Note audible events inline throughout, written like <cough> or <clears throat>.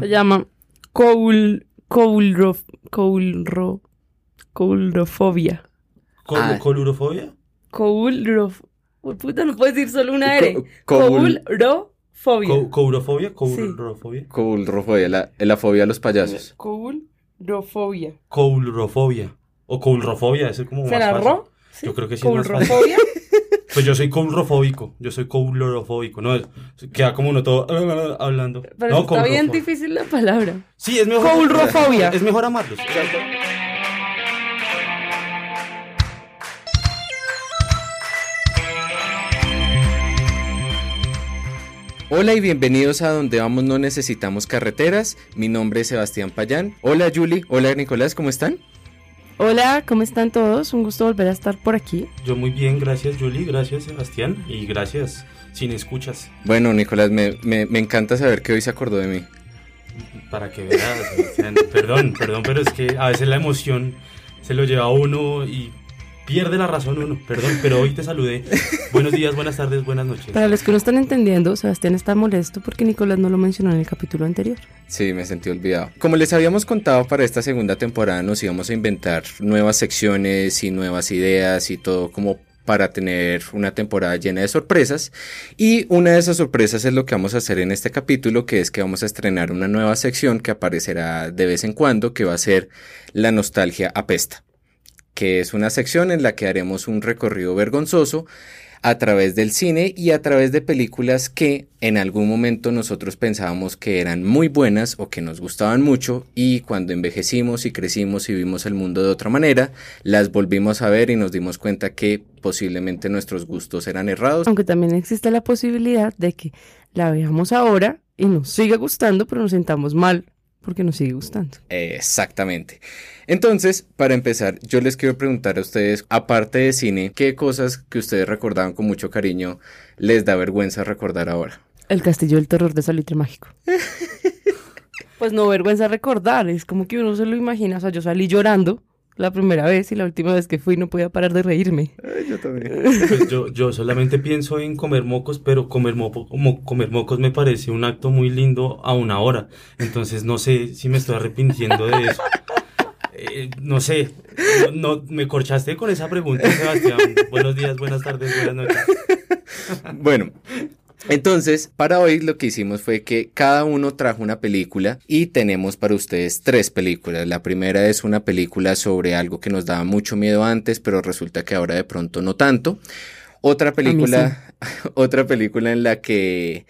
Se llama coul, coulro, coulro, coulrofobia. ¿Col Ah. ¿Colurofobia? Coulrof... Uy, Puta, no puedes decir solo una R. Co- coul- Coulrofobia. Co- ¿Courofobia? ¿Coulrofobia? Coulrofobia, la, la fobia a los payasos. Coulrofobia. Coulrofobia. O coulrofobia, ese es como más ¿Será fácil. ro? ¿Sí? Yo creo que sí es más fácil. <laughs> Pues yo soy coulrofóbico. Yo soy coulrofóbico. No, es- queda como uno todo <laughs> hablando. Pero no, está bien difícil la palabra. Sí, es mejor. Coulrofobia. Es mejor amarlos. Hola y bienvenidos a Donde Vamos No Necesitamos Carreteras. Mi nombre es Sebastián Payán. Hola Julie, hola Nicolás, ¿cómo están? Hola, ¿cómo están todos? Un gusto volver a estar por aquí. Yo muy bien, gracias Julie, gracias Sebastián y gracias sin escuchas. Bueno, Nicolás, me, me- me encanta saber que hoy se acordó de mí. Para que veas, Sebastián. perdón, perdón, pero es que a veces la emoción se lo lleva a uno y pierde la razón uno. Perdón, pero hoy te saludé. Buenos días, buenas tardes, buenas noches. Para los que no están entendiendo, Sebastián está molesto porque Nicolás no lo mencionó en el capítulo anterior. Sí, me sentí olvidado. Como les habíamos contado, para esta segunda temporada nos íbamos a inventar nuevas secciones y nuevas ideas y todo como para tener una temporada llena de sorpresas. Y una de esas sorpresas es lo que vamos a hacer en este capítulo, que es que vamos a estrenar una nueva sección que aparecerá de vez en cuando, que va a ser La nostalgia apesta, que es una sección en la que haremos un recorrido vergonzoso a través del cine y a través de películas que en algún momento nosotros pensábamos que eran muy buenas o que nos gustaban mucho y cuando envejecimos y crecimos y vimos el mundo de otra manera, las volvimos a ver y nos dimos cuenta que posiblemente nuestros gustos eran errados. Aunque también existe la posibilidad de que la veamos ahora y nos siga gustando, pero nos sentamos mal porque nos sigue gustando. Exactamente. Entonces, para empezar, yo les quiero preguntar a ustedes, aparte de cine, ¿qué cosas que ustedes recordaban con mucho cariño les da vergüenza recordar ahora? El castillo del terror de Salitre Mágico. <laughs> pues no vergüenza recordar, es como que uno se lo imagina. O sea, yo salí llorando la primera vez y la última vez que fui no podía parar de reírme. yo también. Pues yo, yo solamente pienso en comer mocos, pero comer, mopo- mo- comer mocos me parece un acto muy lindo a una hora. Entonces no sé si me estoy arrepintiendo de eso. Eh, no sé, no, no- me corchaste con esa pregunta, Sebastián. Buenos días, buenas tardes, buenas noches. Bueno, entonces, para hoy lo que hicimos fue que cada uno trajo una película y tenemos para ustedes tres películas. La primera es una película sobre algo que nos daba mucho miedo antes, pero resulta que ahora de pronto no tanto. Otra película, <laughs> otra película en la que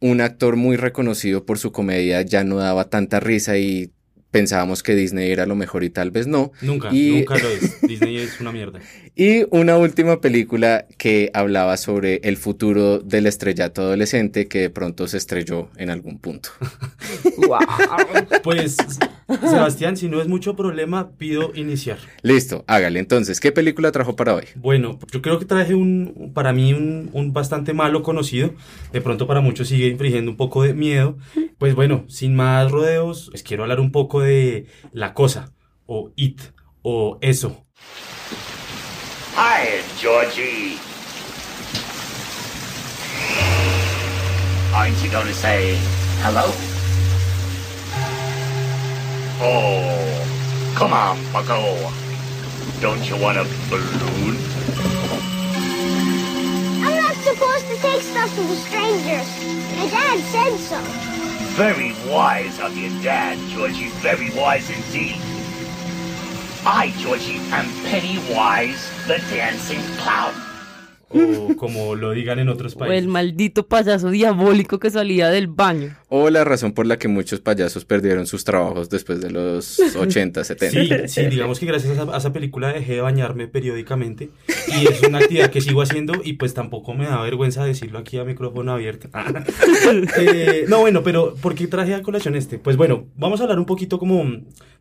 un actor muy reconocido por su comedia ya no daba tanta risa y pensábamos que Disney era lo mejor y tal vez no. Nunca, Y- nunca lo es. <laughs> Disney es una mierda. Y una última película que hablaba sobre el futuro del estrellato adolescente que de pronto se estrelló en algún punto. <laughs> Pues, Sebastián, si no es mucho problema, pido iniciar. Listo, hágale. Entonces, ¿qué película trajo para hoy? Bueno, yo creo que traje un, para mí, un, un bastante malo conocido. De pronto para muchos sigue infligiendo un poco de miedo. Pues bueno, sin más rodeos, les quiero hablar un poco de La Cosa, o It, o Eso. Hi, Georgie. Aren't you going to say hello? Oh, come on, bucko. Don't you want a balloon? I'm not supposed to take stuff from strangers. My dad said so. Very wise of your dad, Georgie. Very wise indeed. I, Georgie, am Pennywise, the dancing clown. O como lo digan en otros O el países. maldito payaso diabólico que salía del baño. O la razón por la que muchos payasos perdieron sus trabajos después de los <laughs> 80, 70. Sí, sí, digamos que gracias a esa, a esa película dejé de bañarme periódicamente y es una actividad que sigo haciendo y pues tampoco me da vergüenza decirlo aquí a micrófono abierto. <laughs> Eh, no, bueno, pero ¿por qué traje a colación este? Pues bueno, vamos a hablar un poquito como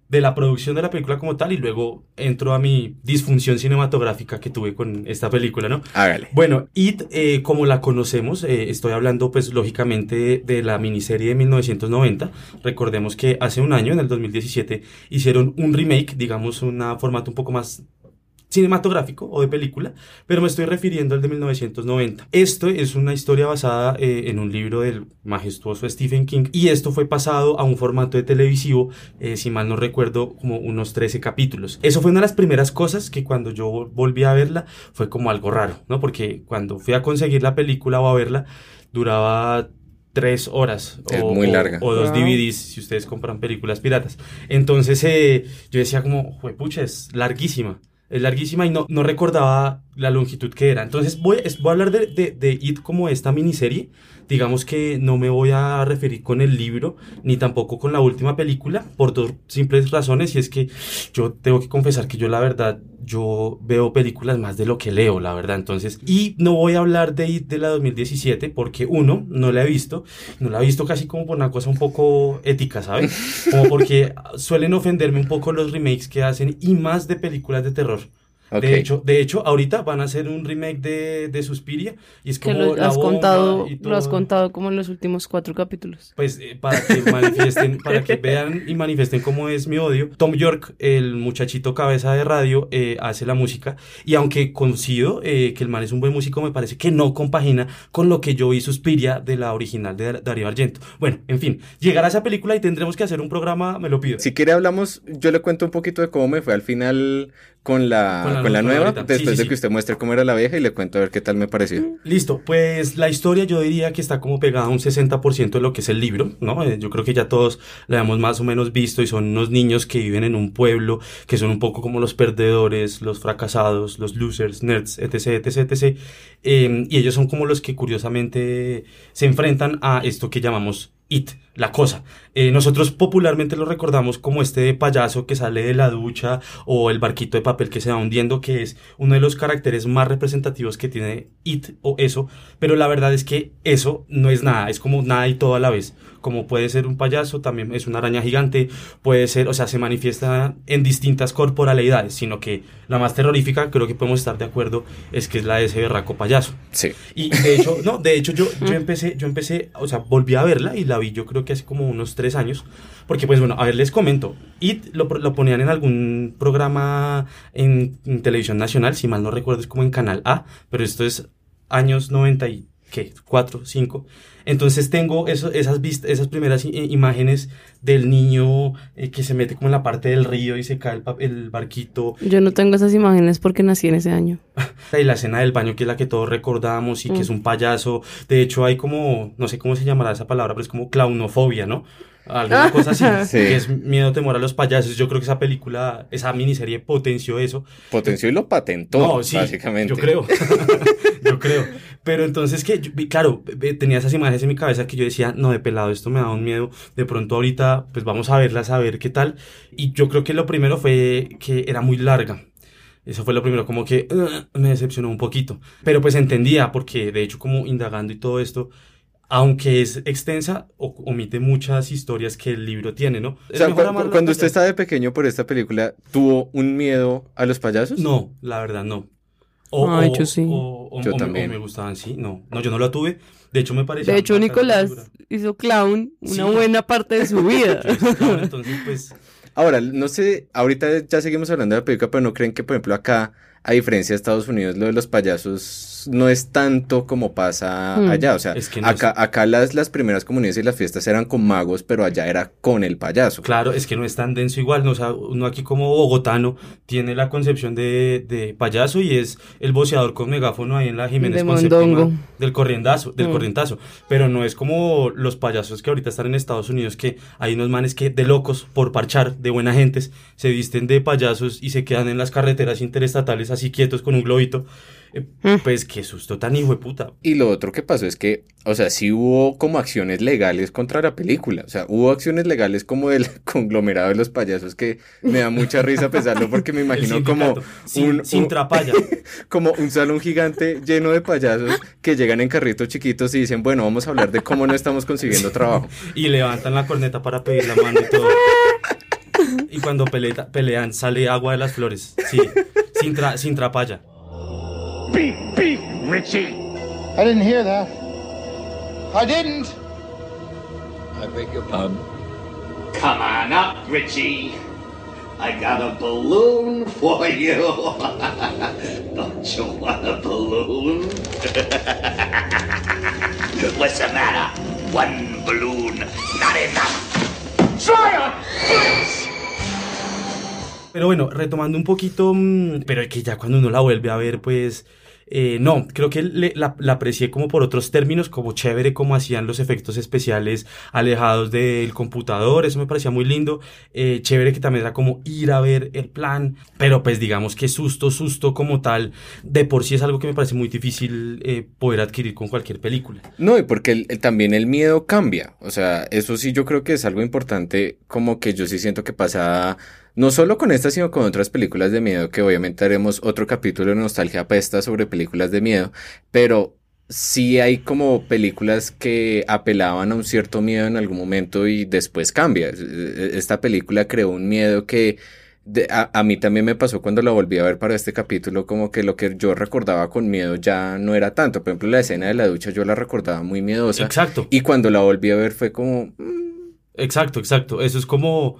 de la producción de la película como tal y luego entro a mi disfunción cinematográfica que tuve con esta película, ¿no? Hágale. Bueno, It, eh, como la conocemos, eh, estoy hablando pues lógicamente de la miniserie de 1990. Recordemos que hace un año, en el 2017, hicieron un remake, digamos, un formato un poco más cinematográfico o de película, pero me estoy refiriendo al de 1990. Esto es una historia basada eh, en un libro del majestuoso Stephen King y esto fue pasado a un formato de televisivo, eh, si mal no recuerdo, como unos 13 capítulos. Eso fue una de las primeras cosas que cuando yo volví a verla fue como algo raro, ¿no? Porque cuando fui a conseguir la película o a verla, duraba tres horas Es o, muy o- larga. o dos Wow. DVDs si ustedes compran películas piratas. Entonces eh, yo decía como, pucha, es larguísima. Es larguísima y no, no recordaba la longitud que era. Entonces voy, voy a hablar de, de, de It como esta miniserie. Digamos que no me voy a referir con el libro ni tampoco con la última película por dos simples razones y es que yo tengo que confesar que yo la verdad yo veo películas más de lo que leo la verdad entonces y no voy a hablar de de la 2017 porque uno no la he visto no la he visto casi como por una cosa un poco ética ¿sabes? como porque suelen ofenderme un poco los remakes que hacen y más de películas de terror De hecho, de hecho, ahorita van a hacer un remake de, de Suspiria y es Que como lo la has bomba contado, y lo has contado como en los últimos cuatro capítulos. Pues eh, para que <laughs> manifiesten, para que <laughs> vean y manifiesten cómo es mi odio. Tom York, el muchachito cabeza de radio, eh, hace la música. Y aunque coincido eh, que el man es un buen músico, me parece que no compagina con lo que yo vi Suspiria de la original de Darío Argento. Bueno, en fin, llegará esa película y tendremos que hacer un programa, me lo pido. Si quiere hablamos, yo le cuento un poquito de cómo me fue al final con la, Con con la nueva ahorita. Después sí, de sí. que usted muestre cómo era la vieja y le cuento a ver qué tal me pareció. Listo, pues la historia yo diría que está como pegada a un 60% de lo que es el libro, ¿no? Eh, Yo creo que ya todos la hemos más o menos visto y son unos niños que viven en un pueblo, que son un poco como los perdedores, los fracasados, los losers, nerds, etc, etc, etc. Eh, y ellos son como los que curiosamente se enfrentan a esto que llamamos It, la cosa. Eh, nosotros popularmente lo recordamos como este payaso que sale de la ducha o el barquito de papel que se va hundiendo, que es uno de los caracteres más representativos que tiene It o eso, pero la verdad es que eso no es nada, es como nada y todo a la vez. Como puede ser un payaso, también es una araña gigante, puede ser, o sea, se manifiesta en distintas corporalidades, sino que la más terrorífica, creo que podemos estar de acuerdo, es que es la de ese berraco payaso. Sí. Y de hecho, <laughs> no, de hecho yo, yo empecé, yo empecé, o sea, volví a verla y la vi yo creo que hace como unos tres años, porque pues bueno, a ver, les comento, It lo, lo ponían en algún programa en, televisión nacional, si mal no recuerdo es como en Canal A, pero esto es años 90 y, ¿qué? 4, 5. Entonces tengo eso, esas, vist- esas primeras imágenes del niño eh, que se mete como en la parte del río y se cae el, barquito Yo no tengo esas imágenes porque nací en ese año. <laughs> y la escena del baño que es la que todos recordamos y que Mm. es un payaso. De hecho hay como, no sé cómo se llamará esa palabra, pero es como clownofobia, ¿no? Alguna cosa así, <laughs> Sí. que es miedo, temor a los payasos. Yo creo que esa película, esa miniserie potenció eso. Potenció y lo patentó, No, sí, básicamente. Yo creo. <laughs> yo creo. Pero entonces que yo claro, tenía esas imágenes en mi cabeza que yo decía, no, de pelado, esto me da un miedo. De pronto ahorita, pues vamos a verlas, a ver qué tal. Y yo creo que lo primero fue que era muy larga. Eso fue lo primero, como que "Ugh", me decepcionó un poquito. Pero pues entendía, porque de hecho como indagando y todo esto, aunque es extensa, o- omite muchas historias que el libro tiene, ¿no? O sea, cu- cuando usted estaba de pequeño por esta película, ¿tuvo un miedo a los payasos? No, la verdad no. Ay, yo sí. O, o- Yo o me- también. o me gustaban, sí. No, no, yo no la tuve. De hecho, me parecía. De hecho, Nicolás hizo clown una Sí. buena parte de su <laughs> vida. Clown, entonces, pues. Ahora, no sé, ahorita ya seguimos hablando de la película, pero no creen que, por ejemplo, acá, a diferencia de Estados Unidos, lo de los payasos no es tanto como pasa Hmm. allá. O sea, Es que no acá, acá las, las primeras comunidades y las fiestas eran con magos, pero allá era con el payaso. Claro, es que no es tan denso igual. No, o sea, uno aquí como bogotano tiene la concepción de, de payaso y es el boceador con megáfono ahí en la Jiménez De del corrientazo, del Mm. corrientazo. Pero no es como los payasos que ahorita están en Estados Unidos, que hay unos manes que de locos, por parchar, de buena gentes, se visten de payasos y se quedan en las carreteras así quietos con un globito. Eh, Mm. Pues qué susto tan hijo de puta. Y lo otro que pasó es que, o sea, sí hubo como acciones legales contra la película. O sea, hubo acciones legales como del <laughs> conglomerado de los payasos que me da mucha risa pensarlo porque me <laughs> imagino como sin, un, sin trapalla. <laughs> como un salón gigante lleno de payasos que llegan en carritos chiquitos y dicen, bueno, vamos a hablar de cómo no estamos consiguiendo trabajo. y levantan la corneta para pedir la mano y todo. Y cuando pelean sale agua de las flores. Sí, sin, tra- sin trapalla. Beep, beep, Richie. I didn't hear that. I didn't. I beg your pardon. Um, come on up, Richie. I got a balloon for you. <laughs> Don't you want a balloon? <laughs> What's the matter? One balloon, not enough. Try it! Pero bueno, retomando un poquito, mm, pero que ya cuando uno la vuelve a ver, pues eh, no, creo que le- la, la aprecié como por otros términos, como chévere, como hacían los efectos especiales alejados del computador, eso me parecía muy lindo, eh, chévere que también era como ir a ver el plan, pero pues digamos que susto, susto como tal, de por sí es algo que me parece muy difícil eh, poder adquirir con cualquier película. No, y porque el- también el miedo cambia. O sea, eso sí yo creo que es algo importante, como que yo sí siento que pasa no solo con esta, sino con otras películas de miedo, que obviamente haremos otro capítulo de Nostalgia Pesta sobre películas de miedo, pero sí hay como películas que apelaban a un cierto miedo en algún momento y después cambia. E- Esta película creó un miedo que de- a, a mí también me pasó cuando la volví a ver para este capítulo, como que lo que yo recordaba con miedo ya no era tanto. Por ejemplo, la escena de la ducha yo la recordaba muy miedosa. Exacto. Y cuando la volví a ver fue como... mm, Exacto, exacto. Eso es como,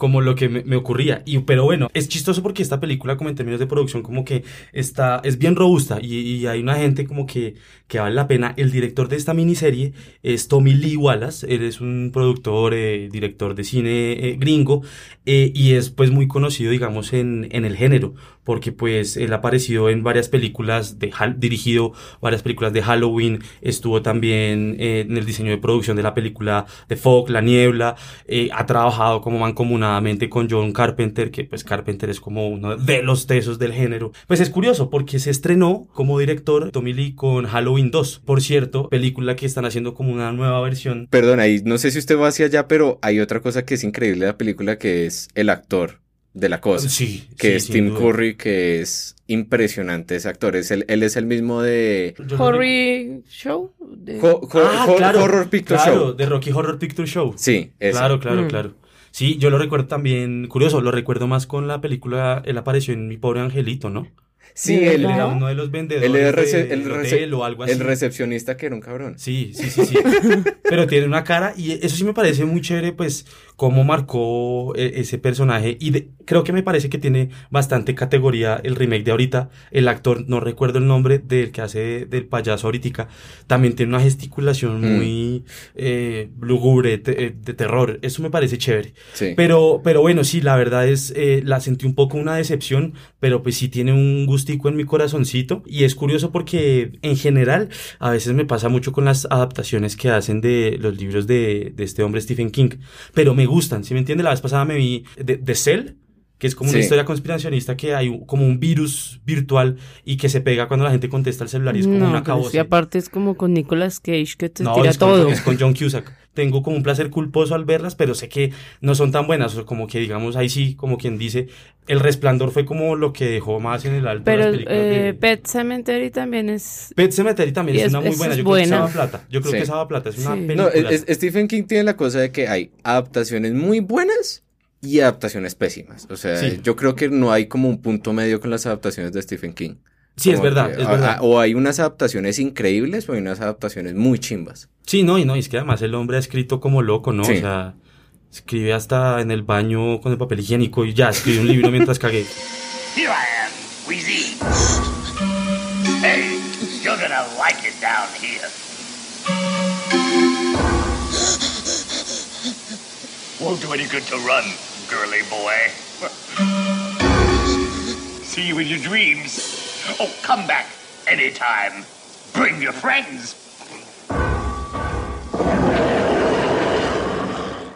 como lo que me, me ocurría. Y, pero bueno, es chistoso porque esta película, como en términos de producción, como que está, es bien robusta y, y hay una gente como que, que vale la pena. El director de esta miniserie es Tommy Lee Wallace. Él es un productor, eh, director de cine eh, gringo eh, y es pues muy conocido, digamos, en, en el género. Porque pues él ha aparecido en varias películas, de, dirigido varias películas de Halloween, estuvo también eh, en el diseño de producción de la película The Fog, La Niebla, eh, ha trabajado como mancomunadamente con John Carpenter, que pues Carpenter es como uno de los tesos del género. Pues es curioso porque se estrenó como director Tommy Lee con Halloween 2, por cierto, película que están haciendo como una nueva versión. Perdón, ahí no sé si usted va hacia allá, pero hay otra cosa que es increíble de la película que es el actor de la cosa. Sí, Que sí, es Tim duda. Curry, que es impresionante ese actor. Es el- él es el mismo de... Horror Show. de- Ho- ho- Ah, ho- claro, Horror Picture claro, Show. de Rocky Horror Picture Show. Sí. Claro, claro, Mm. claro. Sí, yo lo recuerdo también, curioso, lo recuerdo más con la película, él apareció en Mi Pobre Angelito, ¿no? Sí, ¿De él, era ¿No? uno de los vendedores era rece- el, hotel o algo así. el recepcionista que era un cabrón. Sí, sí, sí, sí. <laughs> Pero tiene una cara y eso sí me parece muy chévere, pues, cómo marcó eh, ese personaje. Y de- creo que me parece que tiene bastante categoría el remake de ahorita. El actor, no recuerdo el nombre del que hace del payaso ahorita, también tiene una gesticulación Mm. muy eh, lúgubre, te- eh, de terror. Eso me parece chévere. Sí. Pero, pero bueno, sí, la verdad es, eh, la sentí un poco una decepción, pero pues sí tiene un en mi corazoncito. Y es curioso porque en general a veces me pasa mucho con las adaptaciones que hacen de los libros de, este hombre Stephen King. Pero me gustan, ¿sí me entiende? La vez pasada me vi de, de Cell. Que es como una Sí. historia conspiracionista que hay un- como un virus virtual y que se pega cuando la gente contesta el celular y es como no, una que caboce. aparte es como con Nicolas Cage que te No, tira es con, todo. es con John Cusack. Tengo como un placer culposo al verlas, pero sé que no son tan buenas. O como que, digamos, ahí sí, como quien dice, El Resplandor fue como lo que dejó más en el alto Pero las películas eh, de- Pet Cemetery también es... Pet Sematary también y es, es- una muy buena. Yo creo que buena. es Saba Plata. Yo creo Sí. que Saba Plata es una Sí. película. No, es- Stephen King tiene la cosa de que hay adaptaciones muy buenas y adaptaciones pésimas. O sea, Sí. yo creo que no hay como un punto medio con las adaptaciones de Stephen King. sí, es verdad, que, es a- verdad. a- o hay unas adaptaciones increíbles o hay unas adaptaciones muy chimbas. Sí, no, y no, y es que además el hombre ha escrito como loco, ¿no? Sí. O sea, escribe hasta en el baño con el papel higiénico y ya, escribe un libro mientras cagué. <laughs> Here I am, Wheezy. Hey, you're gonna like it down here. Won't do any good to run, girly boy. See you in your dreams. Oh, come back anytime. Bring your friends.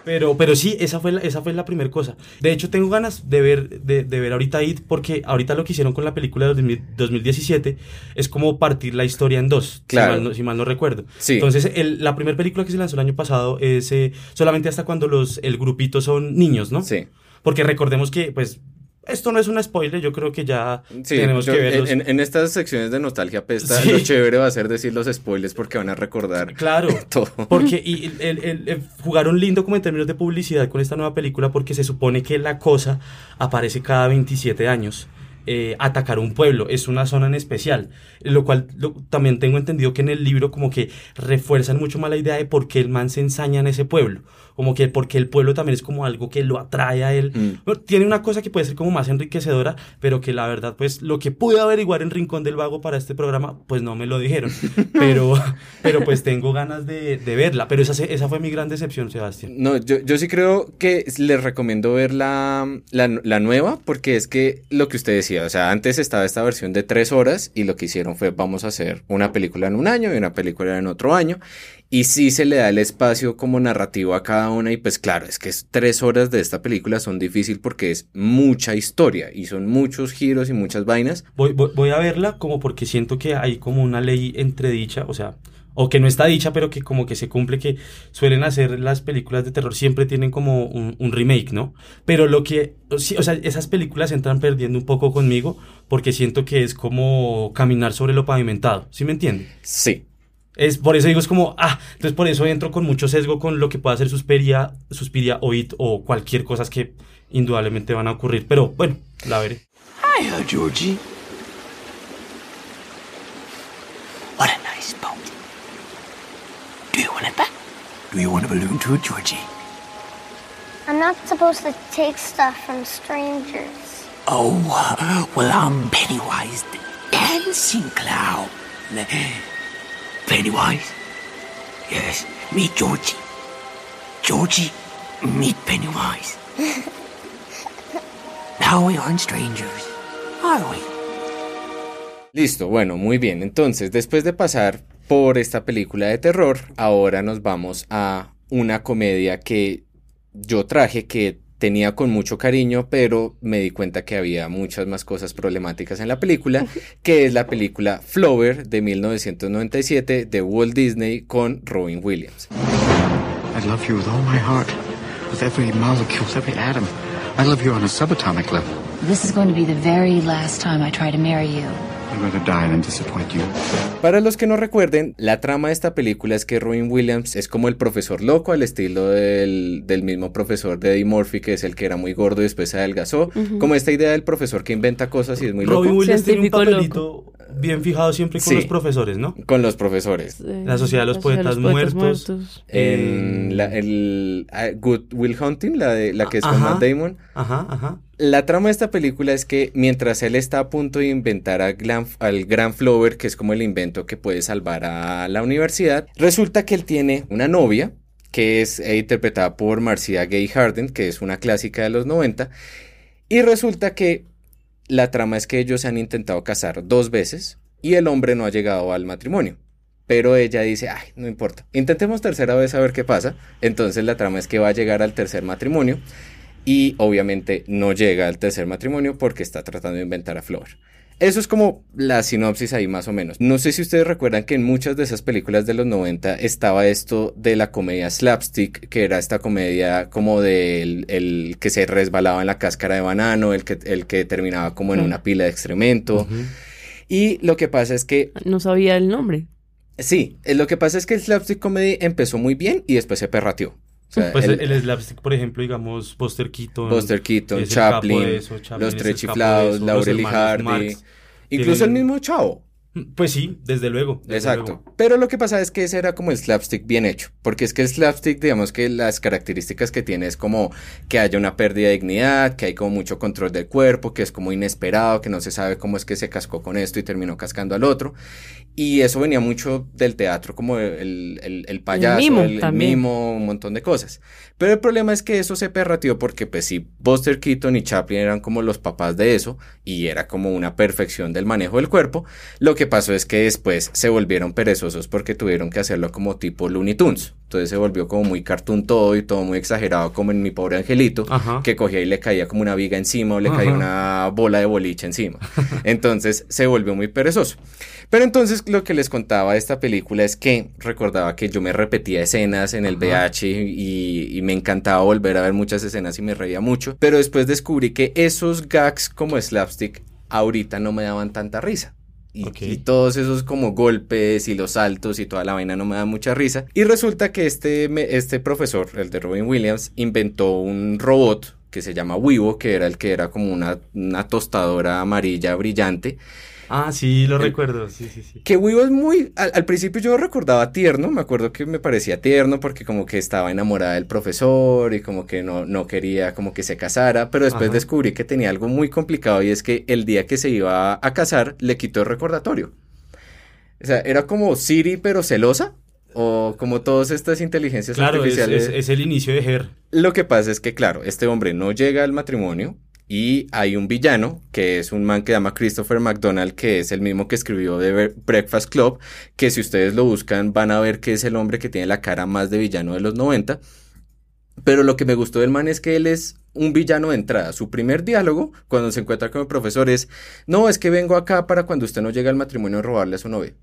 Pero, pero sí, esa fue la, esa fue la primera cosa. De hecho, tengo ganas de ver, de, de ver ahorita It, porque ahorita lo que hicieron con la película de 2000 2017 es como partir la historia en dos, Claro. si, mal no, si mal no recuerdo. Sí. Entonces, el- la primera película que se lanzó el año pasado es eh, solamente hasta cuando los, el grupito son niños, ¿no? Sí. Porque recordemos que, pues, esto no es un spoiler, yo creo que ya Sí, tenemos yo- que verlos. en, en estas secciones de nostalgia pesta, Sí. lo chévere va a ser decir los spoilers porque van a recordar Claro, <laughs> todo. porque y el, el- el- jugaron lindo como en términos de publicidad con esta nueva película porque se supone que la cosa aparece cada 27 años. eh, atacar un pueblo, es una zona en especial, lo cual lo- también tengo entendido que en el libro como que refuerzan mucho más la idea de por qué el man se ensaña en ese pueblo, como que porque el pueblo también es como algo que lo atrae a él. Mm. Bueno, tiene una cosa que puede ser como más enriquecedora, pero que la verdad, pues lo que pude averiguar en Rincón del Vago para este programa, pues no me lo dijeron. <laughs> Pero, pero pues tengo ganas de, de verla. Pero esa, esa fue mi gran decepción, Sebastián. No, yo, yo sí creo que les recomiendo ver la, la, la nueva porque es que lo que usted decía, o sea, antes estaba esta versión de tres horas y lo que hicieron fue vamos a hacer una película en un año y una película en otro año y sí se le da el espacio como narrativo a cada una y pues claro, es que es tres horas de esta película son difícil porque es mucha historia y son muchos giros y muchas vainas. Voy, voy, voy a verla como porque siento que hay como una ley entredicha, o sea, o que no está dicha, pero que como que se cumple, que suelen hacer las películas de terror, siempre tienen como un, un remake, ¿no? Pero lo que, o sea, esas películas entran perdiendo un poco conmigo porque siento que es como caminar sobre lo pavimentado, ¿sí me entiende? Sí, Es, por eso digo, es como, ah, entonces por eso entro con mucho sesgo con lo que pueda hacer Suspiria, Suspiria o It o cualquier cosa que indudablemente van a ocurrir, pero bueno, la veré. Hiya, Georgie. What a nice boat. Do you want it back? Do you want a balloon too, Georgie? I'm not supposed to take stuff from strangers. Oh, well, I'm Pennywise the dancing clown. Pennywise? Yes, meet Georgie. Georgie, meet Pennywise. <laughs> now we aren't strangers, are we? Listo, bueno, muy bien. Entonces, después de pasar por esta película de terror, ahora nos vamos a una comedia que yo traje que tenía con mucho cariño, pero me di cuenta que había muchas más cosas problemáticas en la película, <laughs> que es la película Flower de 1997 de Walt Disney con Robin Williams. I love you with all my heart, with every molecule, with every atom. I love you on a subatomic level. This is going to be the very last time I try to marry you. I'd rather die than disappoint you. Para los que no recuerden, la trama de esta película es que Robin Williams es como el profesor loco al estilo del, del mismo profesor de Eddie Murphy, que es el que era muy gordo y después se adelgazó. Como esta idea del profesor que inventa cosas y es muy Robin loco. Williams tiene un papelito bien fijado siempre con Sí. los profesores, ¿no? Con los profesores. La Sociedad de los Poetas Muertos. En la, el ah, Good Will Hunting, la, de, la que es con Ajá. Matt Damon. Ajá, ajá. La trama de esta película es que mientras él está a punto de inventar al Gran Flower, que es como el invento que puede salvar a la universidad, resulta que él tiene una novia que es eh, interpretada por Marcia Gay Harden, que es una clásica de los 90, y resulta que la trama es que ellos se han intentado casar dos veces y el hombre no ha llegado al matrimonio. Pero ella dice, ay, no importa, intentemos tercera vez a ver qué pasa. Entonces la trama es que va a llegar al tercer matrimonio y obviamente no llega al tercer matrimonio porque está tratando de inventar a Flower. Eso es como la sinopsis ahí más o menos. No sé si ustedes recuerdan que en muchas de esas películas de los 90 estaba esto de la comedia slapstick, que era esta comedia como del el que se resbalaba en la cáscara de banano, el que, el que terminaba como en una pila de excremento. Y lo que pasa es que No sabía el nombre. Sí, eh, lo que pasa es que el slapstick comedy empezó muy bien y después se perrateó. O sea, Pues el- el, slapstick, por ejemplo, digamos, Buster Keaton. Buster Keaton, Chaplin, de eso, Chaplin los es tres chiflados, eso, Laurel y Hardy, Marx. incluso el mismo Chavo. Pues sí, desde luego. desde Exacto. luego. Pero lo que pasa es que ese era como el slapstick bien hecho. Porque es que el slapstick, digamos que las características que tiene es como que haya una pérdida de dignidad, que hay como mucho control del cuerpo, que es como inesperado, que no se sabe cómo es que se cascó con esto y terminó cascando al otro. Y eso venía mucho del teatro, como el, el, el payaso, mimo el, el también. mimo, un montón de cosas. Pero el problema es que eso se perratió porque pues sí, Buster Keaton y Chaplin eran como los papás de eso y era como una perfección del manejo del cuerpo. Lo que pasó es que después se volvieron perezosos porque tuvieron que hacerlo como tipo Looney Tunes. Entonces se volvió como muy cartoon todo y todo muy exagerado como en mi pobre angelito, Ajá. que cogía y le caía como una viga encima o le Ajá. caía una bola de boliche encima. <laughs> Entonces se volvió muy perezoso. Pero entonces lo que les contaba de esta película es que recordaba que yo me repetía escenas en el. VH y, y me encantaba volver a ver muchas escenas y me reía mucho. Pero después descubrí que esos gags como slapstick ahorita no me daban tanta risa. Y, Ok. y todos esos como golpes y los saltos y toda la vaina no me da mucha risa. Y resulta que este, me- este profesor, el de Robin Williams, inventó un robot que se llama Wivo, que era el que era como una, una tostadora amarilla brillante. Ah, sí, lo recuerdo, sí, sí, sí. Que Weebo es muy, al, al principio yo recordaba tierno, me acuerdo que me parecía tierno porque como que estaba enamorada del profesor y como que no, no quería como que se casara, pero después Ajá. descubrí que tenía algo muy complicado y es que el día que se iba a casar le quitó el recordatorio. O sea, era como Siri pero celosa o como todas estas inteligencias Claro, es, artificiales. es- es el inicio de Her. Lo que pasa es que, claro, este hombre no llega al matrimonio y hay un villano, que es un man que se llama Christopher McDonald, que es el mismo que escribió The Bre- Breakfast Club, que si ustedes lo buscan van a ver que es el hombre que tiene la cara más de villano de los 90. Pero lo que me gustó del man es que él es un villano de entrada. Su primer diálogo, cuando se encuentra con el profesor, es, no, es que vengo acá para cuando usted no llegue al matrimonio robarle a su novia.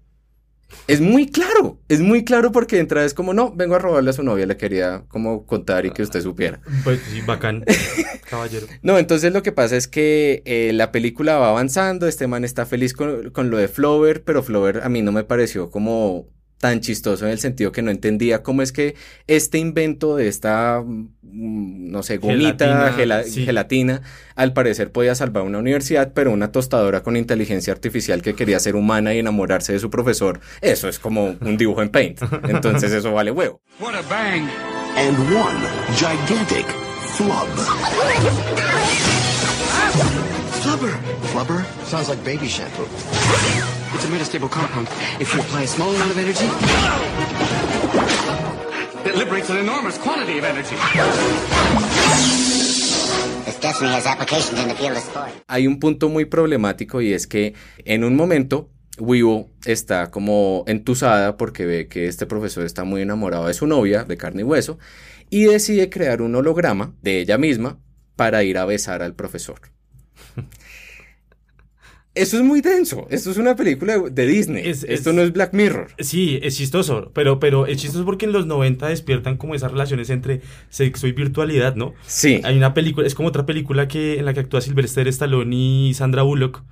Es muy claro, es muy claro porque de entrada es como, no, vengo a robarle a su novia, le quería como contar y que usted supiera. Pues sí, bacán, <laughs> caballero. No, entonces lo que pasa es que eh, la película va avanzando, este man está feliz con, con lo de Flower, pero Flower a mí no me pareció como tan chistoso en el sentido que no entendía cómo es que este invento de esta, no sé, gomita, Gelatina, sí. gelatina, al parecer podía salvar una universidad, pero una tostadora con inteligencia artificial que quería ser humana y enamorarse de su profesor, eso es como un dibujo en Paint. Entonces eso vale huevo. What a bang! And one gigantic flub. Flubber! Flubber? Sounds like baby shampoo. It's a metastable compound. If you apply a small amount of energy, it liberates an enormous quantity of energy. This definitely has applications in the field of sport. hay un punto muy problemático y es que en un momento Wibo está como entusada porque ve que este profesor está muy enamorado de su novia, de carne y hueso, y decide crear un holograma de ella misma para ir a besar al profesor. Eso es muy denso. Esto es una película de, de Disney. Es- Esto es- no es Black Mirror. Sí, es chistoso, pero, pero es chistoso porque en los 90 despiertan como esas relaciones entre sexo y virtualidad, ¿no? Sí. Hay una película, es como otra película que en la que actúa Sylvester Stallone y Sandra Bullock,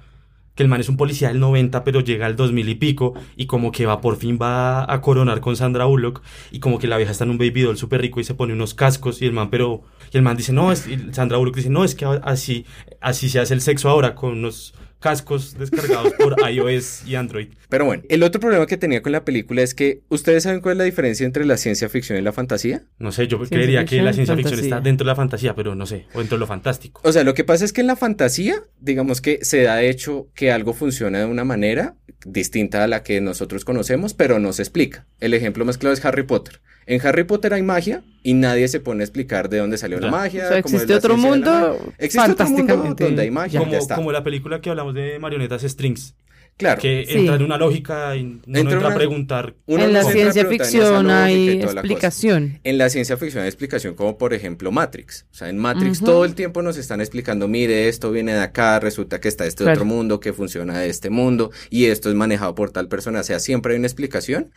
que el man es un policía del 90, pero llega al 2000 y pico, y como que va, por fin va a coronar con Sandra Bullock, y como que la vieja está en un baby doll súper rico y se pone unos cascos, y el man, pero, y el man dice, no, es, y Sandra Bullock dice, no, es que así, así se hace el sexo ahora, con unos cascos descargados por <laughs> iOS y Android. Pero bueno, el otro problema que tenía con la película es que, ¿ustedes saben cuál es la diferencia entre la ciencia ficción y la fantasía? No sé, yo Ciencia creería que la ciencia ficción está dentro de la fantasía, pero no sé, o dentro de lo fantástico. O sea, lo que pasa es que en la fantasía, digamos que se da hecho que algo funciona de una manera distinta a la que nosotros conocemos, pero no se explica. El ejemplo más claro es Harry Potter. En Harry Potter hay magia y nadie se pone a explicar de dónde salió la magia. O sea, cómo es existe otro mundo. Existe otro mundo fantásticamente. donde hay magia. ya Como, está. como la película que hablamos de marionetas Strings, Claro. que Sí. entra en una lógica y no Entra entra una- a preguntar. Uno en la ciencia preguntar en esa ficción lógica hay y toda la cosa. explicación. En la ciencia ficción hay explicación como por ejemplo Matrix. O sea, en Matrix todo el tiempo nos están explicando, mire, esto viene de acá, resulta que está este Claro. otro mundo que funciona de este mundo y esto es manejado por tal persona. O sea, siempre hay una explicación.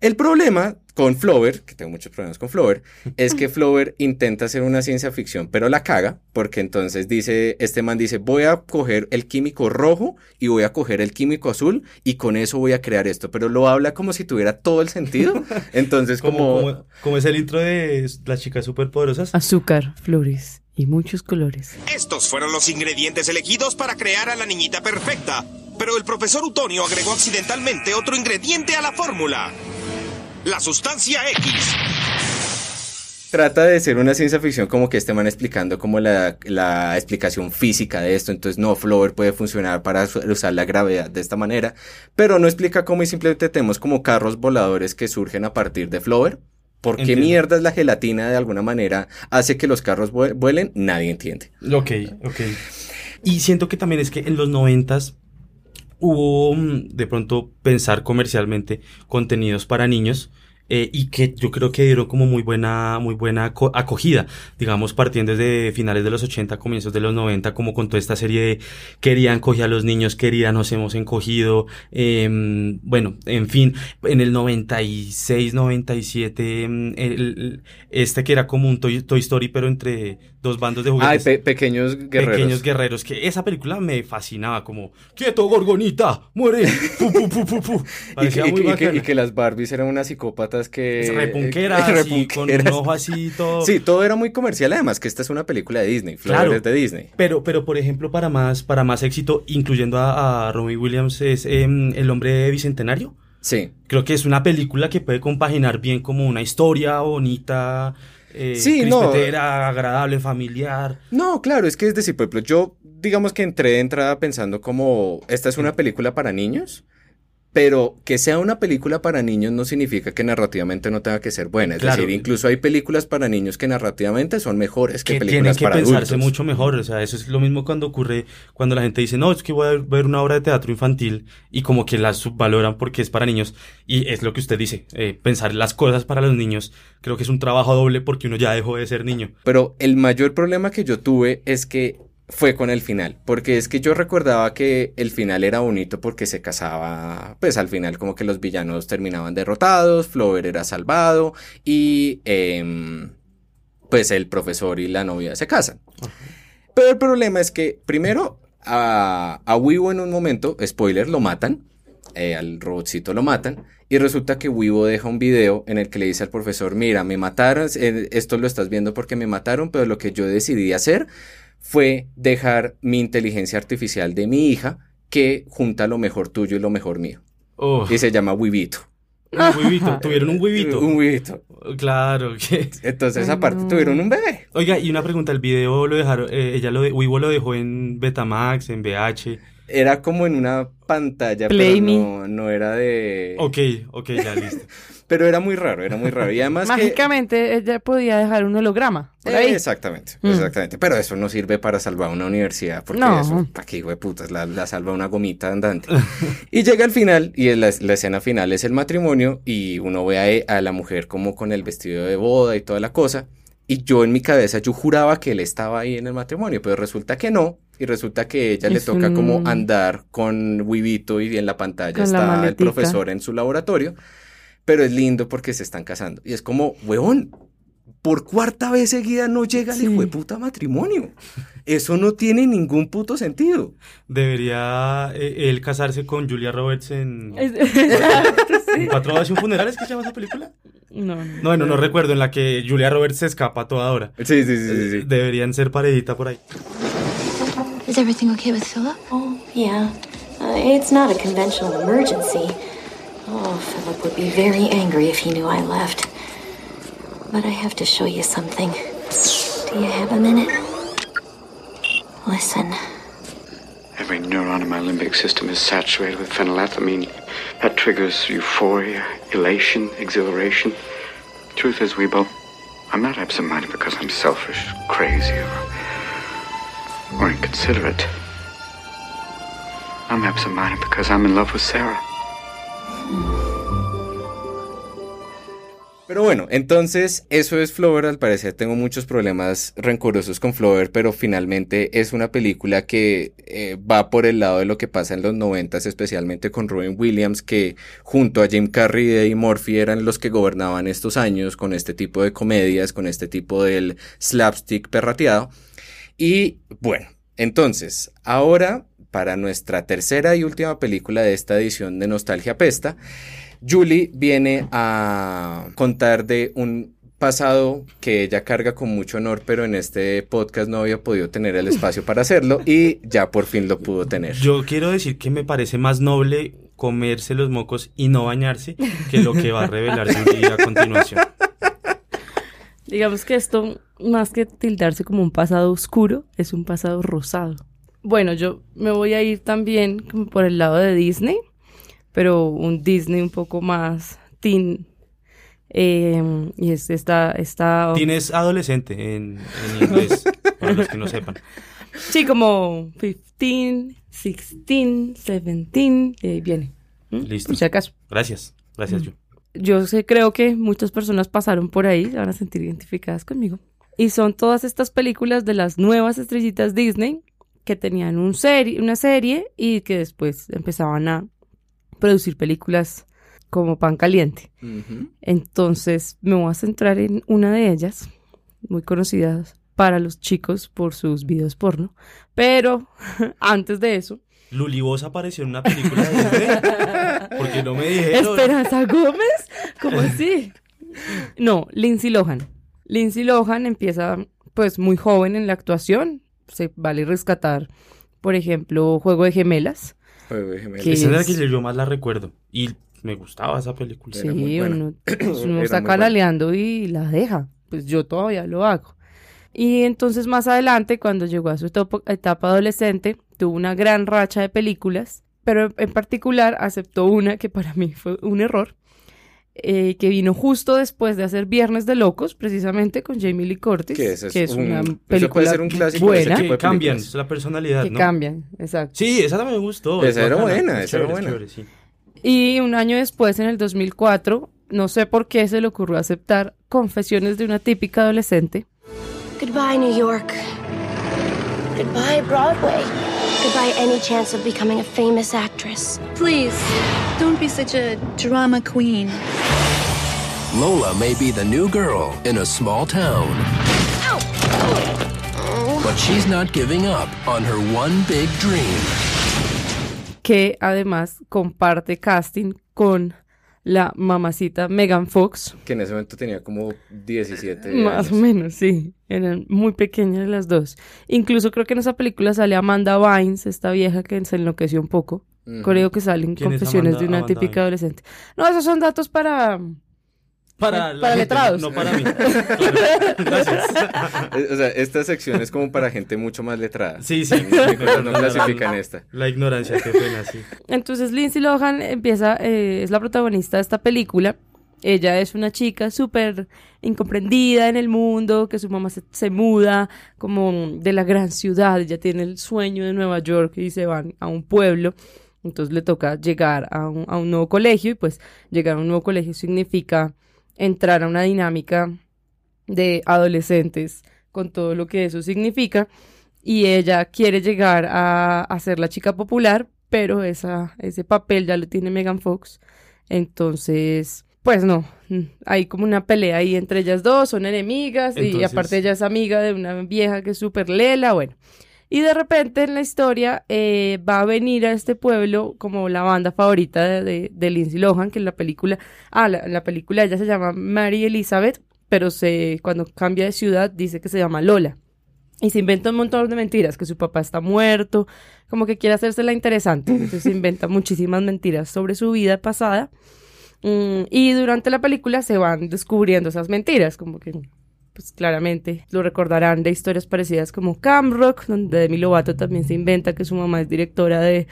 El problema con Flower, que tengo muchos problemas con Flower, es que Flower intenta hacer una ciencia ficción, pero la caga, porque entonces dice, este man dice, voy a coger el químico rojo y voy a coger el químico azul y con eso voy a crear esto, pero lo habla como si tuviera todo el sentido. <laughs> Entonces, Como, como, como, como es el intro de las chicas superpoderosas. Azúcar, flores y muchos colores. Estos fueron los ingredientes elegidos para crear a la niñita perfecta, pero el profesor Utonio agregó accidentalmente otro ingrediente a la fórmula. La sustancia X. trata de ser una ciencia ficción como que este man explicando como la, la explicación física de esto, entonces no, Flower puede funcionar para usar la gravedad de esta manera, pero no explica cómo y simplemente tenemos como carros voladores que surgen a partir de Flower. ¿Por qué Entiendo. mierdas la gelatina de alguna manera hace que los carros vue- vuelen? Nadie entiende. Ok, ok. Y siento que también es que en los noventas hubo mm, de pronto pensar comercialmente contenidos para niños eh, y que yo creo que dieron como muy buena, muy buena aco- acogida, digamos, partiendo desde finales de los 80, comienzos de los 90, como con toda esta serie de querían coger a los niños, querían nos hemos encogido, em, bueno, en fin, en el 96, 97, em, el- este que era como un Toy, Toy Story, pero entre dos bandos de Ay, juguetes. pe- pequeños guerreros. Pequeños guerreros, que esa película me fascinaba, como, quieto, gorgonita, muere, pu, pu, pu. <laughs> Y que, y que las Barbies eran unas psicópatas estas que... Es repunqueras, que y con un ojo así todo. Sí, todo era muy comercial, además que esta es una película de Disney, Flower Claro. de Disney. Pero, pero por ejemplo, para más, para más éxito, incluyendo a, a Robbie Williams, es em, El hombre bicentenario. Sí. Creo que es una película que puede compaginar bien como una historia bonita, eh, Sí, no. agradable, familiar. No, claro, es que es decir, por ejemplo, yo digamos que entré de entrada pensando como esta es una película para niños, pero que sea una película para niños no significa que narrativamente no tenga que ser buena. Es Claro. decir, incluso hay películas para niños que narrativamente son mejores que, que películas que para pensarse adultos. mucho mejor. O sea, eso es lo mismo cuando ocurre cuando la gente dice, no, es que voy a ver una obra de teatro infantil y como que la subvaloran porque es para niños. Y es lo que usted dice, eh, pensar las cosas para los niños, creo que es un trabajo doble porque uno ya dejó de ser niño. Pero el mayor problema que yo tuve es que fue con el final, porque es que yo recordaba que el final era bonito porque se casaba, pues al final como que los villanos terminaban derrotados, Flower era salvado y em, pues el profesor y la novia se casan. Pero el problema es que primero a, a Wibo en un momento, spoiler, lo matan, eh, al robotcito lo matan. Y resulta que Wibo deja un video en el que le dice al profesor, mira, me mataron, eh, esto lo estás viendo porque me mataron, pero lo que yo decidí hacer fue dejar mi inteligencia artificial de mi hija que junta lo mejor tuyo y lo mejor mío. Oh, Y se llama Wibito. un huevito, tuvieron un huevito. Un Wibito. Claro que... Entonces, Ay, aparte, no. tuvieron un bebé. Oiga, y una pregunta, el video lo dejaron, eh, ella lo de, Weibo lo dejó en Betamax, en VH. Era como en una pantalla, Play pero Me. no, no era de... Ok, ok, ya listo. <laughs> Pero era muy raro, era muy raro. Y además que... Mágicamente ella podía dejar un holograma. Por Eh, ahí. Exactamente, Mm. exactamente. Pero eso no sirve para salvar una universidad, porque No. eso, ¿para qué, hijo de putas? La, la salva una gomita andante. <laughs> y llega al final, y la, la escena final es el matrimonio, y uno ve a, a la mujer como con el vestido de boda y toda la cosa. Y yo en mi cabeza, yo juraba que él estaba ahí en el matrimonio, pero resulta que no. Y resulta que ella le Es toca un- como andar con Wibito y en la pantalla Con la está el maletica. profesor en su laboratorio. Pero es lindo porque se están casando. Y es como, huevón, por cuarta vez seguida no llega el Sí. hijo de puta matrimonio. Eso no tiene ningún puto sentido. Debería eh, él casarse con Julia Roberts en, <laughs> sí. Cuatro bodas y un funeral, ¿es que se llama esa película? No, no. No, bueno, no recuerdo, en la que Julia Roberts se escapa a toda hora. Sí, sí, sí, sí. sí. Deberían ser paredita por ahí. Is everything okay with Philip? Oh, yeah. Uh, it's not a conventional emergency. Oh, Philip would be very angry if he knew I left. But I have to show you something. Do you have a minute? Listen. Every neuron in my limbic system is saturated with phenylethamine. That triggers euphoria, elation, exhilaration. Truth is, Weebo, I'm not absent-minded because I'm selfish, crazy, or, or inconsiderate. I'm absent-minded because I'm in love with Sarah. Pero bueno, entonces eso es Flower. Al parecer tengo muchos problemas rencorosos con Flower, pero finalmente es una película que eh, va por el lado de lo que pasa en los noventas, especialmente con Robin Williams, que junto a Jim Carrey y Eddie Murphy eran los que gobernaban estos años con este tipo de comedias, con este tipo del slapstick perrateado. Y bueno, entonces, ahora para nuestra tercera y última película de esta edición de Nostalgia Pesta, Julie viene a contar de un pasado que ella carga con mucho honor, pero en este podcast no había podido tener el espacio para hacerlo y ya por fin lo pudo tener. Yo quiero decir que me parece más noble comerse los mocos y no bañarse que lo que va a revelar Julie a continuación. Digamos que esto, más que tildarse como un pasado oscuro, es un pasado rosado. Bueno, yo me voy a ir también por el lado de Disney, pero un Disney un poco más teen. eh, y es esta, esta... Tienes adolescente en, en inglés, <laughs> para los que no sepan. Sí, como 15, 16, 17, y ahí viene. ¿Mm? Listo. Si acaso. Gracias, gracias, Ju. Yo sé, creo que muchas personas pasaron por ahí, se van a sentir identificadas conmigo. Y son todas estas películas de las nuevas estrellitas Disney que tenían un serie, una serie y que después empezaban a producir películas como pan caliente. Entonces me voy a centrar en una de ellas, muy conocidas para los chicos por sus videos porno. Pero <laughs> antes de eso, Luli, ¿vos apareció en una película de? <laughs> Porque no me dijeron. Esperanza Gómez ¿Cómo así? No, Lindsay Lohan. Lindsay Lohan empieza pues muy joven en la actuación. Se vale rescatar, por ejemplo, Juego de Gemelas. Juego de Gemelas. Que Esa es la que yo más la recuerdo. Y me gustaba esa película. Sí, era muy buena. uno, pues, <clears throat> uno está canaleando y la deja. Pues yo todavía lo hago. Y entonces más adelante, cuando llegó a su etapa adolescente, tuvo una gran racha de películas, pero en particular aceptó una que para mí fue un error, eh, que vino justo después de hacer Viernes de Locos, precisamente con Jamie Lee Curtis, Que es que es un- una eso película puede ser un clásico buena, tipo que cambian películas. la personalidad, que ¿no? cambian, exacto. Sí, esa también me gustó. Esa es era bacana, buena, es esa era chévere, buena. chévere, sí. Y un año después, en el 2004, no sé por qué se le ocurrió aceptar Confesiones de una típica adolescente, Goodbye, New York. Goodbye, Broadway. Goodbye, any chance of becoming a famous actress. Please, don't be such a drama queen. Lola may be the new girl in a small town. But she's not giving up on her one big dream. que además comparte casting con la mamacita Megan Fox. Que en ese momento tenía como 17 Más años. o menos, sí. Eran muy pequeñas las dos. Incluso creo que en esa película sale Amanda Bynes, esta vieja que se enloqueció un poco. Creo que salen ¿Quién es confesiones Amanda- de una Amanda típica adolescente. No, esos son datos para... Para, para gente, letrados. No para mí. <laughs> Claro, Gracias. O sea, esta sección es como para gente mucho más letrada. Sí, sí. No clasifica en esta. La ignorancia, qué pena, sí. Entonces Lindsay Lohan empieza, eh, es la protagonista de esta película. Ella es una chica súper incomprendida en el mundo, que su mamá se, se muda como de la gran ciudad, ella tiene el sueño de Nueva York y se van a un pueblo. Entonces le toca llegar a un, a un nuevo colegio y pues llegar a un nuevo colegio significa entrar a una dinámica de adolescentes con todo lo que eso significa y ella quiere llegar a, a ser la chica popular, pero esa, ese papel ya lo tiene Megan Fox. Entonces, pues no, hay como una pelea ahí entre ellas dos, son enemigas y aparte ella es amiga de una vieja que es súper lela, bueno. Y de repente en la historia eh, va a venir a este pueblo como la banda favorita de, de, Lindsay Lohan, que en la película, ah, la, la película ella se llama Mary Elizabeth, pero cuando cambia de ciudad dice que se llama Lola. Y se inventa un montón de mentiras, que su papá está muerto, como que quiere hacérsela interesante. Entonces se inventa muchísimas mentiras sobre su vida pasada. Mm, y durante la película se van descubriendo esas mentiras, como que, pues claramente lo recordarán de historias parecidas como Cam Rock, donde Demi Lovato también se inventa que su mamá es directora de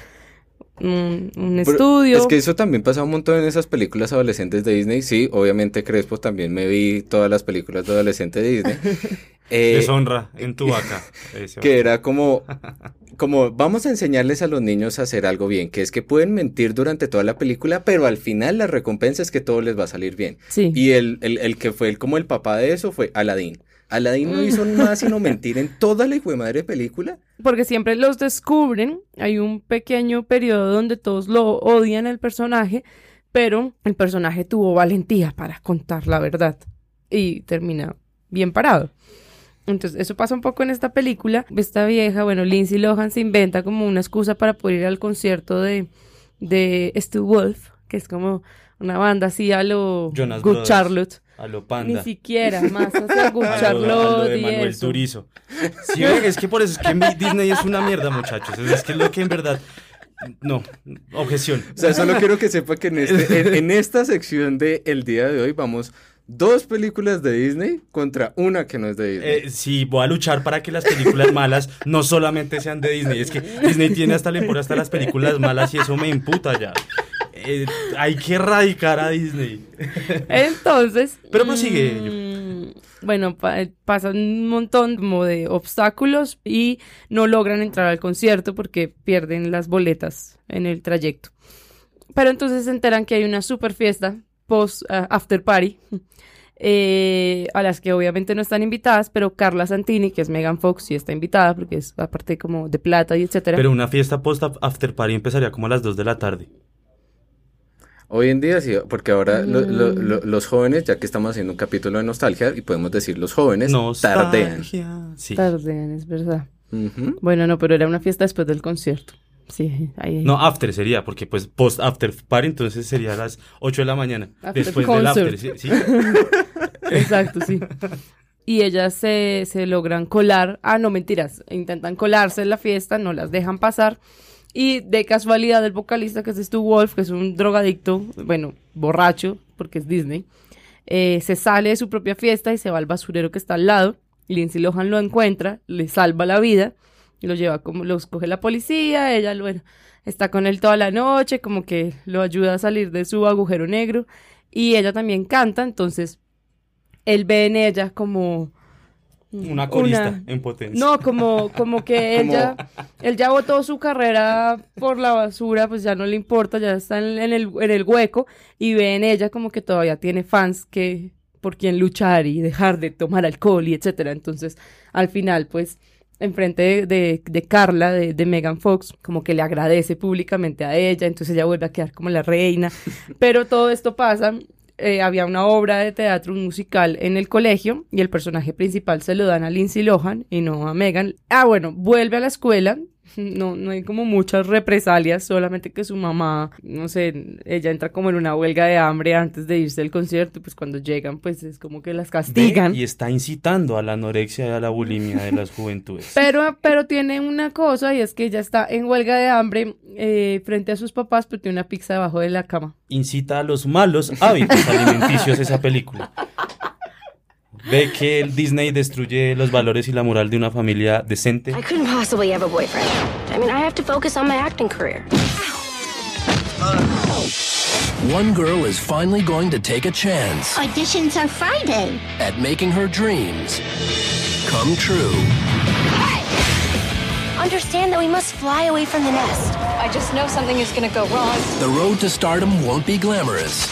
un, estudio. Es que eso también pasa un montón en esas películas adolescentes de Disney. Sí, obviamente Crespo también me vi todas las películas de adolescente de Disney. <laughs> Eh, Deshonra en tu vaca. <laughs> Que era como, <laughs> como vamos a enseñarles a los niños a hacer algo bien, que es que pueden mentir durante toda la película, pero al final la recompensa es que todo les va a salir bien. Sí. Y el, el, el que fue el, como el papá de eso fue Aladdin. Aladdin no hizo más sino mentir en toda la hijo de madre película. Porque siempre los descubren. Hay un pequeño periodo donde todos lo odian el personaje, pero el personaje tuvo valentía para contar la verdad y termina bien parado. Entonces, eso pasa un poco en esta película. Esta vieja, bueno, Lindsay Lohan se inventa como una excusa para poder ir al concierto de, de Stu Wolf, que es como una banda así a lo Jonas Good Brothers, Charlotte. A lo panda. Ni siquiera, más hacia Good <laughs> A lo- a lo Charlotte de y Manuel eso. Turizo. Sí, es que por eso es que Disney es una mierda, muchachos. Es que es lo que en verdad. No, objeción. O sea, solo quiero que sepa que en, este, en, en esta sección de el día de hoy vamos dos películas de Disney contra una que no es de Disney. Eh, sí, voy a luchar para que las películas malas no solamente sean de Disney. Es que Disney tiene hasta le impone hasta las películas malas y eso me imputa ya. Eh, hay que erradicar a Disney. Entonces. Pero prosigue. mm, bueno, pa- pasan un montón como de obstáculos y no logran entrar al concierto porque pierden las boletas en el trayecto. Pero entonces se enteran que hay una super fiesta post ah, after party. <laughs> eh, a las que obviamente no están invitadas, pero Carla Santini, que es Megan Fox, sí está invitada porque es aparte como de plata y etcétera. Pero una fiesta post after party empezaría como a las 2 de la tarde. Hoy en día sí, porque ahora lo- lo- Mm. lo- los jóvenes, ya que estamos haciendo un capítulo de nostalgia, y podemos decir los jóvenes, tardean. Nostalgia. Sí. Tardean, es verdad. Bueno, no, pero era una fiesta después del concierto. Sí, ahí. No, after sería, porque pues post after party, entonces sería a las 8 de la mañana. After después del concert. after, ¿sí? ¿sí? <laughs> Exacto, sí. Y ellas se, se logran colar. Ah, no, mentiras. Intentan colarse en la fiesta, no las dejan pasar. Y de casualidad, el vocalista, que es Stu Wolf, que es un drogadicto, bueno, borracho, porque es Disney, eh, se sale de su propia fiesta y se va al basurero que está al lado. Lindsay Lohan lo encuentra, le salva la vida y lo lleva como, los coge la policía, ella bueno, está con él toda la noche, como que lo ayuda a salir de su agujero negro y ella también canta, entonces él ve en ella como Una corista una- en potencia. no, como, como que <laughs> él Como- ya, él ya botó su carrera por la basura, pues ya no le importa, ya está en, en el, en el hueco y ve en ella como que todavía tiene fans que por quien luchar y dejar de tomar alcohol y etcétera. Entonces, al final, pues, enfrente de, de, de Carla, de, de Megan Fox, como que le agradece públicamente a ella, entonces ella vuelve a quedar como la reina. <laughs> Pero todo esto pasa eh, había una obra de teatro, musical en el colegio y el personaje principal se lo dan a Lindsay Lohan y no a Megan. Ah, bueno, vuelve a la escuela. No, no hay como muchas represalias, solamente que su mamá, no sé, ella entra como en una huelga de hambre antes de irse del concierto, pues cuando llegan, pues es como que las Ve, castigan. Y está incitando a la anorexia y a la bulimia de las juventudes. <laughs> Pero, pero tiene una cosa y es que ella está en huelga de hambre eh, frente a sus papás, pero tiene una pizza debajo de la cama. Incita a los malos hábitos alimenticios esa película. <laughs> Ve que el Disney destruye los valores y la moral de una familia decente. I couldn't possibly have a boyfriend. I mean, I have to focus on my acting career. One girl is finally going to take a chance Auditions are Friday. at making her dreams come true. Understand that we must fly away from the nest. I just know something is gonna go wrong. The road to stardom won't be glamorous,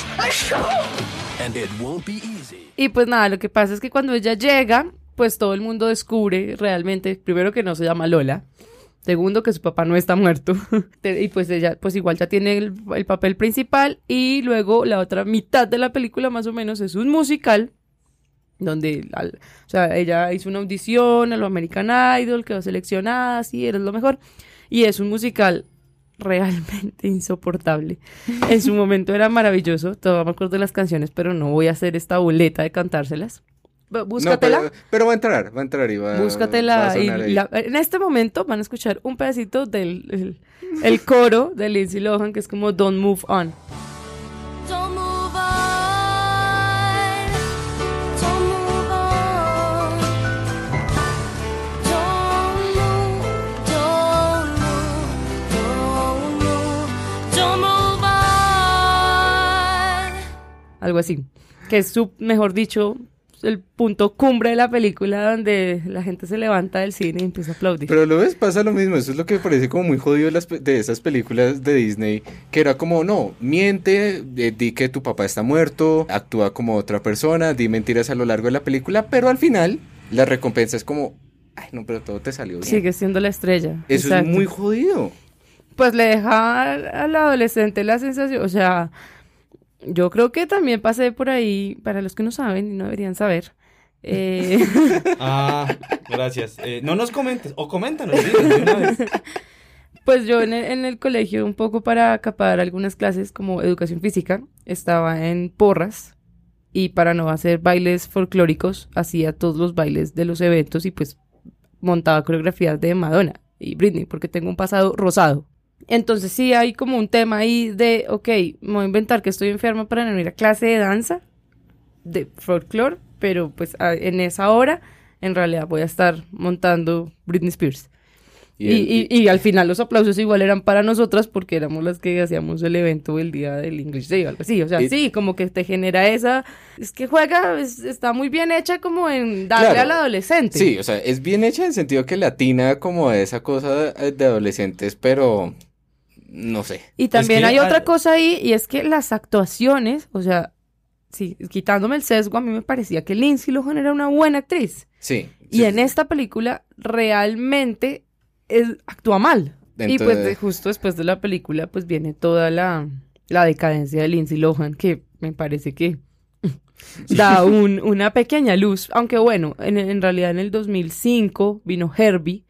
Y pues nada, lo que pasa es que cuando ella llega, pues todo el mundo descubre realmente, primero que no se llama Lola, segundo que su papá no está muerto, <laughs> y pues ella pues igual ya tiene el, el papel principal, y luego la otra mitad de la película más o menos es un musical, donde, al- o sea, ella hizo una audición a lo American Idol, quedó seleccionada, sí, eres lo mejor, y es un musical realmente <laughs> insoportable. En su momento era maravilloso, todavía me acuerdo de las canciones, pero no voy a hacer esta boleta de cantárselas. Bu- No, Búscatela. pero, pero va a entrar, va a entrar y va, va a Búscatela. y ahí. la- en este momento van a escuchar un pedacito del el, el coro de Lindsay Lohan, que es como Don't Move On. Algo así. Que es su, mejor dicho, el punto cumbre de la película donde la gente se levanta del cine y empieza a aplaudir. Pero lo ves, pasa lo mismo. Eso es lo que me parece como muy jodido de, esas películas de Disney. Que era como, no, miente, eh, di que tu papá está muerto, actúa como otra persona, di mentiras a lo largo de la película, pero al final la recompensa es como, ay, no, pero todo te salió bien. Sigue siendo la estrella. Eso Exacto. es muy jodido. Pues le deja al adolescente la sensación, o sea, yo creo que también pasé por ahí, para los que no saben y no deberían saber. eh, <laughs> Ah, gracias. Eh, no nos comentes, o coméntanos. de una vez. <laughs> Pues yo en el, en el colegio, un poco para acapar algunas clases como educación física, estaba en porras y para no hacer bailes folclóricos, hacía todos los bailes de los eventos y pues montaba coreografías de Madonna y Britney porque tengo un pasado rosado. Entonces sí hay como un tema ahí de, ok, me voy a inventar que estoy enferma para no ir a clase de danza, de folclore, pero pues a- en esa hora en realidad voy a estar montando Britney Spears. Y Y, el- y- y al final los aplausos igual eran para nosotras porque éramos las que hacíamos el evento el día del English Day o algo así. O sea, sí, como que te genera esa... Es que juega, es- está muy bien hecha como en darle Claro. al adolescente. Sí, o sea, es bien hecha en el sentido que latina como esa cosa de adolescentes, pero no sé. Y también que hay otra cosa ahí y es que las actuaciones, o sea, sí, quitándome el sesgo, a mí me parecía que Lindsay Lohan era una buena actriz. Sí. Y en esta película realmente es- actúa mal. y pues de- justo después de la película pues viene toda la, la decadencia de Lindsay Lohan que me parece que da un- una pequeña luz. Aunque bueno, en, en realidad en el 2005 vino Herbie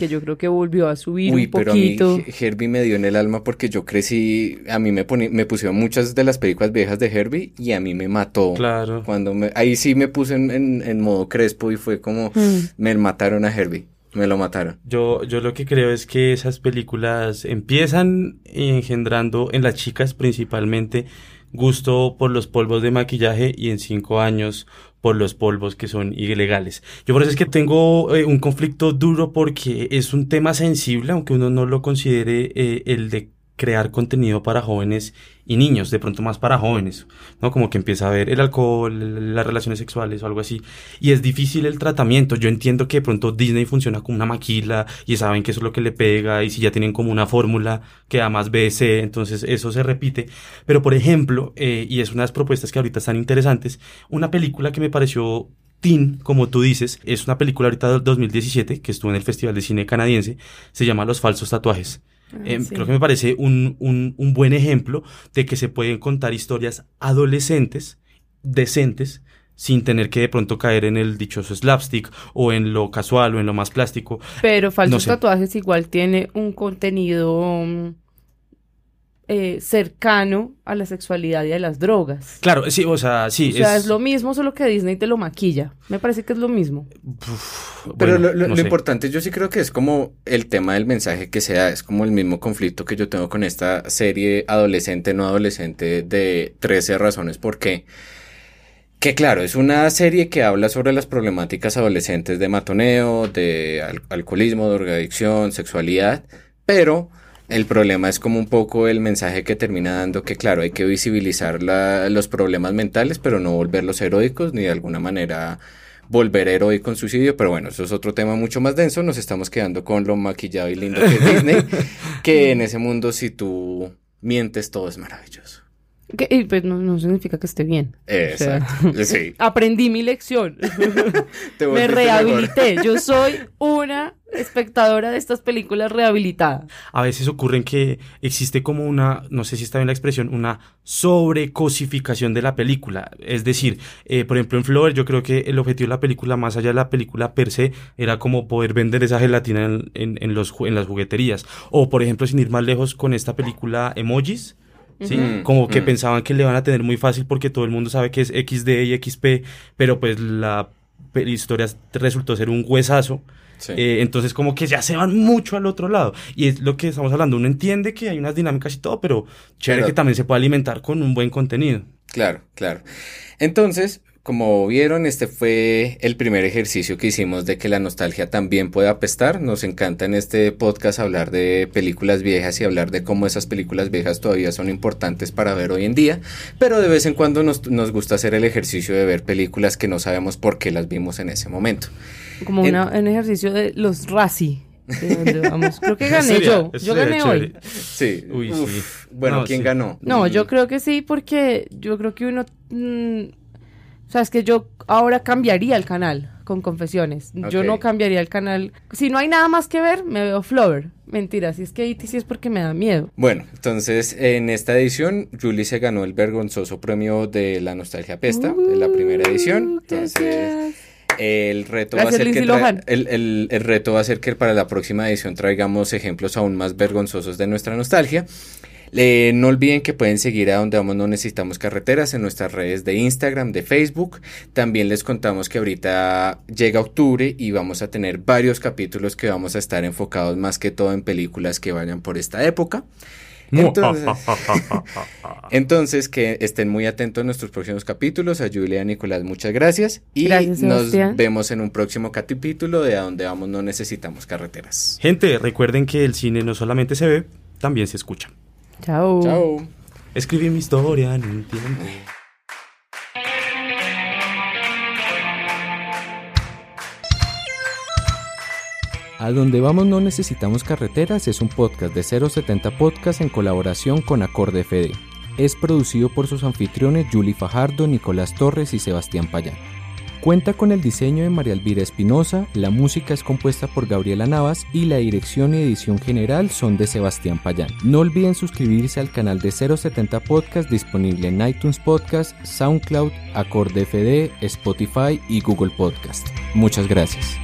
que yo creo que volvió a subir Uy, un pero a mí poquito. He- Herbie me dio en el alma porque yo crecí, a mí me poni- me pusieron muchas de las películas viejas de Herbie y a mí me mató. Claro. Cuando me, ahí sí me puse en, en- en modo crespo y fue como, me mataron a Herbie, me lo mataron. Yo, yo lo que creo es que esas películas empiezan engendrando en las chicas principalmente gusto por los polvos de maquillaje y en cinco años por los polvos que son ilegales. Yo por eso es que tengo eh, un conflicto duro porque es un tema sensible, aunque uno no lo considere eh, el de crear contenido para jóvenes y niños, de pronto más para jóvenes, ¿no? Como que empieza a ver el alcohol, las relaciones sexuales o algo así. Y es difícil el tratamiento. Yo entiendo que de pronto Disney funciona como una maquila y saben que eso es lo que le pega y si ya tienen como una fórmula que da más BC, entonces eso se repite. Pero por ejemplo, eh, y es una de las propuestas que ahorita están interesantes, una película que me pareció teen, como tú dices, es una película ahorita del 2017 que estuvo en el Festival de Cine Canadiense, se llama Los Falsos Tatuajes. Ah, Eh, sí. Creo que me parece un, un, un buen ejemplo de que se pueden contar historias adolescentes, decentes, sin tener que de pronto caer en el dichoso slapstick o en lo casual o en lo más plástico. Pero Falsos No sé. Tatuajes igual tiene un contenido mm, eh, cercano a la sexualidad y a las drogas. Claro, sí, o sea, sí. o sea, es... lo mismo, solo que Disney te lo maquilla. Me parece que es lo mismo. Pero bueno, lo, lo- no lo importante yo sí creo que es como el tema del mensaje que sea, es como el mismo conflicto que yo tengo con esta serie adolescente, no adolescente de 13 razones por qué. Que claro, es una serie que habla sobre las problemáticas adolescentes de matoneo, de al- alcoholismo, de drogadicción, sexualidad, pero el problema es como un poco el mensaje que termina dando que claro, hay que visibilizar la- los problemas mentales, pero no volverlos heroicos ni de alguna manera volver heroico en suicidio, pero bueno, eso es otro tema mucho más denso, nos estamos quedando con lo maquillado y lindo que es Disney, <laughs> que en ese mundo si tú mientes todo es maravilloso. Que, y, pues no, no significa que esté bien. O sea, Exacto, <laughs> sí. Aprendí mi lección. <laughs> Te Me rehabilité. mejor. Yo soy una espectadora de estas películas rehabilitada. A veces ocurre en que existe como una, no sé si está bien la expresión, una sobrecosificación de la película. Es decir, eh, por ejemplo en Flower yo creo que el objetivo de la película, más allá de la película per se, era como poder vender esa gelatina en, en- en los, en las jugueterías. O por ejemplo, sin ir más lejos con esta película Emojis. ¿Sí? Ujú. Como que Mm. pensaban que le van a tener muy fácil porque todo el mundo sabe que es XD y XP, pero pues la historia resultó ser un huesazo. Sí. Eh, entonces como que ya se van mucho al otro lado. Y es lo que estamos hablando. Uno entiende que hay unas dinámicas y todo, pero chévere Pero- que también se puede alimentar con un buen contenido. Claro, claro. Entonces, como vieron, este fue el primer ejercicio que hicimos de que la nostalgia también puede apestar. Nos encanta en este podcast hablar de películas viejas y hablar de cómo esas películas viejas todavía son importantes para ver hoy en día, pero de vez en cuando nos, nos gusta hacer el ejercicio de ver películas que no sabemos por qué las vimos en ese momento. Como En- una- un ejercicio de los Razzie. vamos. Creo que <laughs> gané Sería- yo. Yo gané chévere. hoy. Sí. Uy, Uf, sí. Bueno, No, ¿quién sí. ganó? No, yo creo que sí, porque yo creo que uno. mm, o sea, es que yo ahora cambiaría el canal con confesiones. Yo no cambiaría el canal. Si no hay nada más que ver, me veo Flower. Mentira, si es que sí es porque me da miedo. Bueno, entonces en esta edición Julie se ganó el vergonzoso premio de la nostalgia pesta, de la primera edición. Entonces el reto va a ser que el- el reto va a ser que para la próxima edición traigamos ejemplos aún más vergonzosos de nuestra nostalgia. Eh, no olviden que pueden seguir a donde vamos no necesitamos carreteras en nuestras redes de Instagram, de Facebook. También les contamos que ahorita llega octubre y vamos a tener varios capítulos que vamos a estar enfocados más que todo en películas que vayan por esta época. <laughs> Entonces, <laughs> entonces, que estén muy atentos a nuestros próximos capítulos. A Julia y a Nicolás, muchas gracias. Y Gracias, nos Sebastián. vemos en un próximo capítulo de A donde vamos no necesitamos carreteras. Gente, recuerden que el cine no solamente se ve, también se escucha. Chao. Chao. Escribí mi historia en un tiempo. A donde vamos no necesitamos carreteras es un podcast de 070 Podcast en colaboración con Acorde FD. Es producido por sus anfitriones Julie Fajardo, Nicolás Torres y Sebastián Payán. Cuenta con el diseño de María Elvira Espinosa, la música es compuesta por Gabriela Navas y la dirección y edición general son de Sebastián Payán. No olviden suscribirse al canal de 070 Podcast disponible en iTunes Podcast, SoundCloud, Acorde FD, Spotify y Google Podcast. Muchas gracias.